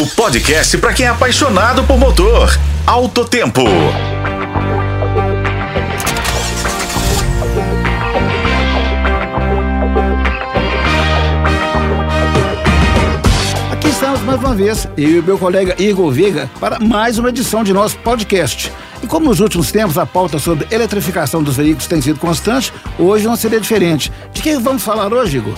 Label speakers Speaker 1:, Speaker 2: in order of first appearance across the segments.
Speaker 1: O podcast para quem é apaixonado por motor. Alto Tempo.
Speaker 2: Aqui estamos mais uma vez, eu e meu colega Igor Veiga, para mais uma edição de nosso podcast. E como nos últimos tempos a pauta sobre eletrificação dos veículos tem sido constante, hoje não seria diferente. De que vamos falar hoje, Igor?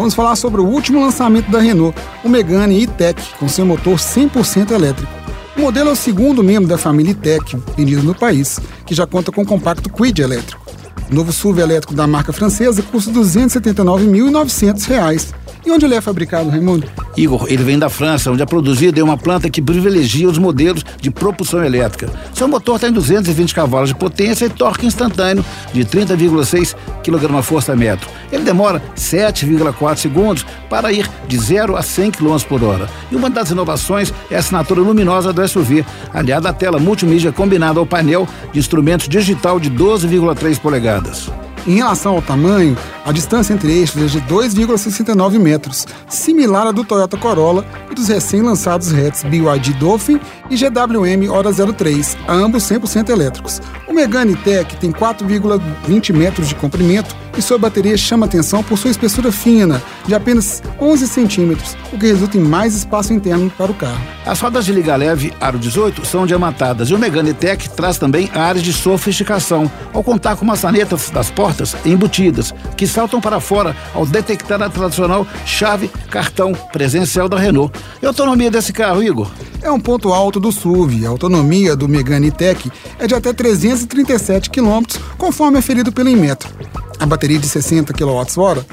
Speaker 3: Vamos falar sobre o último lançamento da Renault, o Megane E-Tech, com seu motor 100% elétrico. O modelo é o segundo membro da família E-Tech vendido no país, que já conta com o compacto Quid elétrico. O novo SUV elétrico da marca francesa custa R$ 279.900 e onde ele é fabricado, Raimundo?
Speaker 2: Igor, ele vem da França, onde é produzido em uma planta que privilegia os modelos de propulsão elétrica. Seu motor tem 220 cavalos de potência e torque instantâneo de 30,6 kgfm metro. Ele demora 7,4 segundos para ir de 0 a 100 km por hora. E uma das inovações é a assinatura luminosa do SUV, aliada à tela multimídia combinada ao painel de instrumentos digital de 12,3 polegadas.
Speaker 3: Em relação ao tamanho, a distância entre eixos é de 2,69 metros, similar à do Toyota Corolla e dos recém-lançados hatches BYD Dolphin e GWM Hora 03, ambos 100% elétricos. O Megane Tech tem 4,20 metros de comprimento e sua bateria chama atenção por sua espessura fina, de apenas 11 centímetros, o que resulta em mais espaço interno para o carro.
Speaker 2: As rodas de liga leve Aro 18 são diamantadas e o Megane Tech traz também áreas de sofisticação, ao contar com maçanetas das portas embutidas, que saltam para fora ao detectar a tradicional chave cartão presencial da Renault. E a autonomia desse carro, Igor?
Speaker 3: É um ponto alto do SUV. A autonomia do Megane Tech é de até 337 km, conforme aferido pelo Inmetro. A bateria de 60 kWh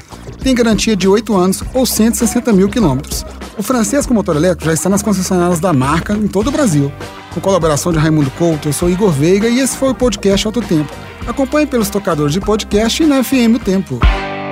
Speaker 3: tem garantia de 8 anos ou 160 mil quilômetros. O francês com motor elétrico já está nas concessionárias da marca em todo o Brasil. Com colaboração de Raimundo Couto, eu sou Igor Veiga e esse foi o podcast Alto Tempo. Acompanhe pelos tocadores de podcast e na FM o Tempo.